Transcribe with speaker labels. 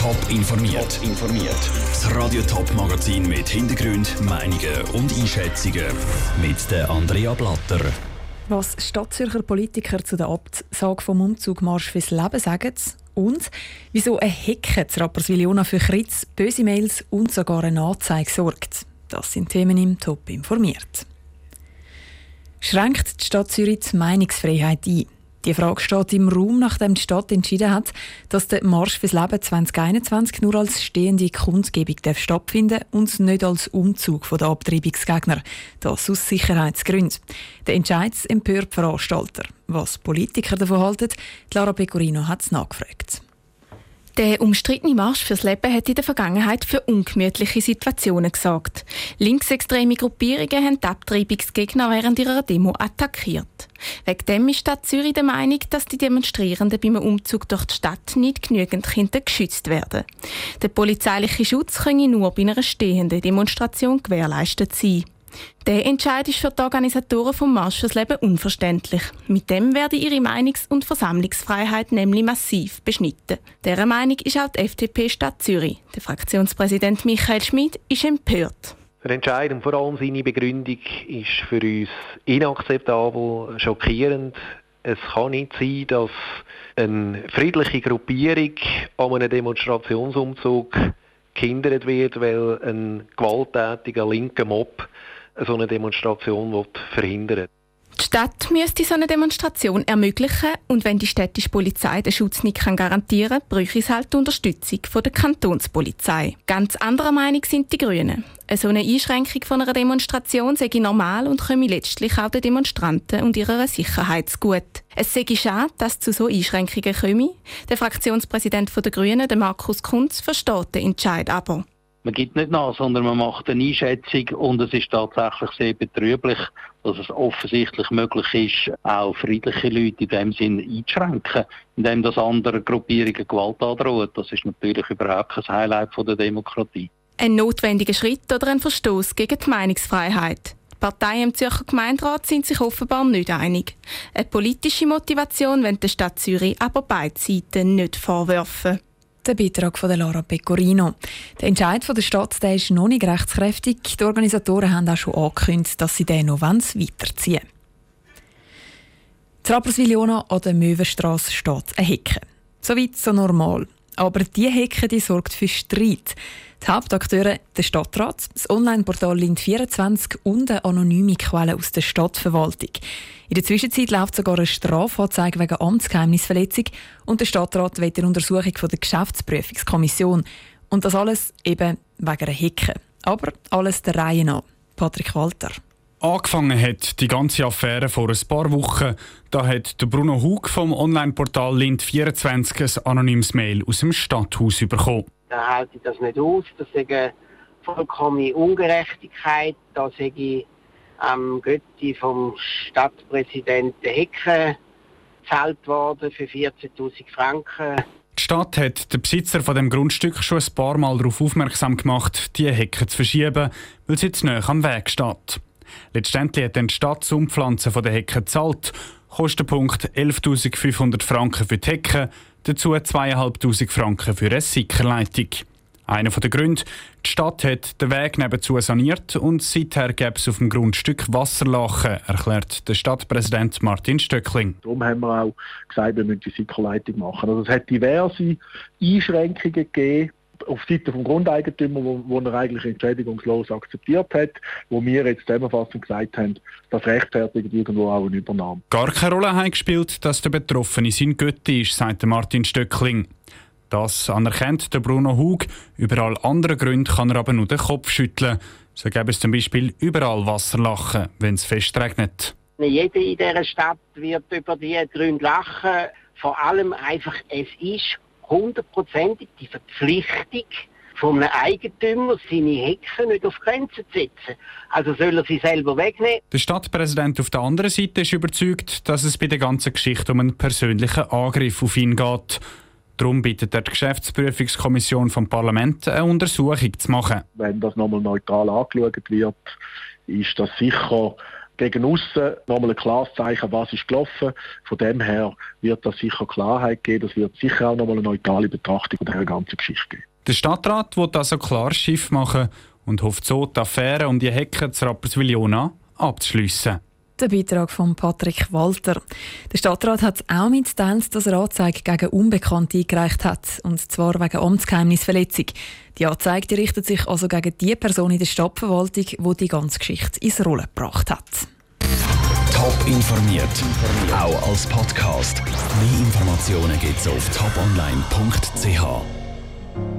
Speaker 1: Top informiert. informiert. Das Radio Top Magazin mit Hintergrund, Meinungen und Einschätzungen mit der Andrea Blatter.
Speaker 2: Was Stadtzürcher Politiker zu der Absage vom Umzugmarsch fürs Leben sagen und wieso ein Hecke zu Rapperswil-Jona für Kritz, böse Mails und sogar eine Anzeige sorgt. Das sind Themen im Top informiert. Schränkt die Stadt Zürich die Meinungsfreiheit ein? Die Frage steht im Raum, nachdem die Stadt entschieden hat, dass der Marsch fürs Leben 2021 nur als stehende Kundgebung stattfinden und nicht als Umzug der Abtreibungsgegner. Das aus Sicherheitsgründen. Der Entscheid empört Veranstalter. Was Politiker davon halten, Lara Pecorino hat es nachgefragt.
Speaker 3: Der umstrittene Marsch fürs Leben hat in der Vergangenheit für ungemütliche Situationen gesorgt. Linksextreme Gruppierungen haben die Abtreibungsgegner während ihrer Demo attackiert. Wegen dem ist Stadt Zürich der Meinung, dass die Demonstrierenden beim Umzug durch die Stadt nicht genügend Kinder geschützt werden. Der polizeiliche Schutz könne nur bei einer stehenden Demonstration gewährleistet sein. Der Entscheid ist für die Organisatoren vom Marsch fürs Leben unverständlich. Mit dem werde ihre Meinungs- und Versammlungsfreiheit nämlich massiv beschnitten. Dieser Meinung ist auch die FDP Stadt Zürich. Der Fraktionspräsident Michael Schmid ist empört.
Speaker 4: Der Entscheid und vor allem seine Begründung ist für uns inakzeptabel, schockierend. Es kann nicht sein, dass eine friedliche Gruppierung an einem Demonstrationsumzug gehindert wird, weil ein gewalttätiger linker Mob so eine Demonstration verhindern
Speaker 3: Die Stadt müsste so eine Demonstration ermöglichen und wenn die städtische Polizei den Schutz nicht garantieren kann, bräuchte es halt die Unterstützung von der Kantonspolizei. Ganz anderer Meinung sind die Grünen. So eine Einschränkung von einer Demonstration sei normal und komme letztlich auch den Demonstranten und ihrer Sicherheit gut. Es sei schade, dass zu so Einschränkungen komme. Der Fraktionspräsident der Grünen, Markus Kunz, versteht den Entscheid aber.
Speaker 5: Man gibt nicht nach, sondern man macht eine Einschätzung und es ist tatsächlich sehr betrüblich, dass es offensichtlich möglich ist, auch friedliche Leute in dem Sinn einzuschränken, indem das andere Gruppierungen Gewalt androht. Das ist natürlich überhaupt kein Highlight von der Demokratie.
Speaker 3: Ein notwendiger Schritt oder ein Verstoß gegen die Meinungsfreiheit. Die Parteien im Zürcher Gemeinderat sind sich offenbar nicht einig. Eine politische Motivation wollen der Stadt Zürich aber beide Seiten nicht vorwerfen.
Speaker 2: Der Beitrag von Lara Pecorino. Der Entscheid von der Stadt der ist noch nicht rechtskräftig. Die Organisatoren haben auch schon angekündigt, dass sie den noch weiterziehen wollen. Rapperswil-Jona an der Möwenstrasse steht eine Hecke. Soweit so normal. Aber diese Hecke die sorgt für Streit. Die Hauptakteure der Stadtrat, das Online-Portal Lind24 und eine anonyme Quelle aus der Stadtverwaltung. In der Zwischenzeit läuft sogar eine Strafanzeige wegen Amtsgeheimnisverletzung und der Stadtrat will eine Untersuchung von der Geschäftsprüfungskommission. Und das alles eben wegen einer Hecke. Aber alles der Reihe nach. Patrick Walter.
Speaker 6: Angefangen hat die ganze Affäre vor ein paar Wochen. Da hat der Bruno Hug vom Online-Portal Lind24 ein anonymes Mail aus dem Stadthaus bekommen
Speaker 7: dann halte ich das nicht aus. Das ist eine vollkommene Ungerechtigkeit. Da sage ich am Götti vom Stadtpräsidenten Hecke gezahlt worden für 14.000 Franken.
Speaker 6: Die Stadt hat den Besitzer von dem Grundstück schon ein paar Mal darauf aufmerksam gemacht, die Hecke zu verschieben, weil sie jetzt näher am Weg steht. Letztendlich hat dann die Stadt das Umpflanzen der Hecke gezahlt. Kostenpunkt 11.500 Franken für die Hecke, dazu 2'500 Franken für eine Sickerleitung. Einer der Gründe, die Stadt hat den Weg nebenzu saniert und seither gäbe es auf dem Grundstück Wasserlachen, erklärt der Stadtpräsident Martin Stöckling.
Speaker 8: Darum haben wir auch gesagt, wir müssen die Sickerleitung machen. Also es hat diverse Einschränkungen gegeben, auf Seite vom Grundeigentümer, wo, wo er eigentlich entschädigungslos akzeptiert hat, wo wir jetzt zusammenfassend gesagt haben, das rechtfertigt irgendwo auch eine Übernahme.
Speaker 6: Gar keine Rolle hat gespielt, dass der Betroffene sein Götti ist, sagt Martin Stöckling. Das anerkennt der Bruno Hug. Über all andere Gründe kann er aber nur den Kopf schütteln. So gäbe es zum Beispiel überall Wasserlachen, wenn es fest regnet.
Speaker 7: Jeder in dieser Stadt wird über diese Gründe lachen. Vor allem einfach, es ist hundertprozentig die Verpflichtung von einem Eigentümer, seine Hexen nicht auf Grenzen zu setzen. Also soll er sie selber wegnehmen.
Speaker 6: Der Stadtpräsident auf der anderen Seite ist überzeugt, dass es bei der ganzen Geschichte um einen persönlichen Angriff auf ihn geht. Darum bittet er die Geschäftsprüfungskommission vom Parlament, eine Untersuchung zu machen.
Speaker 8: Wenn das nochmal neutral angeschaut wird, ist das sicher gegen außen nochmal ein klares Zeichen, was ist gelaufen. Von dem her wird das sicher Klarheit geben. Das wird sicher auch nochmal eine neutrale Betrachtung der ganzen Geschichte geben.
Speaker 6: Der Stadtrat will also klar Schiff machen und hofft so, die Affäre um die Hecke zu Rapperswil-Jona abzuschliessen.
Speaker 2: Der Beitrag von Patrick Walter. Der Stadtrat hat auch mitteilt, dass er Anzeige gegen Unbekannte eingereicht hat, und zwar wegen Amtsgeheimnisverletzung. Die Anzeige richtet sich also gegen die Person in der Stadtverwaltung, die die ganze Geschichte ins Rollen gebracht hat.
Speaker 1: Top informiert, auch als Podcast. Mehr Informationen gibt es auf toponline.ch.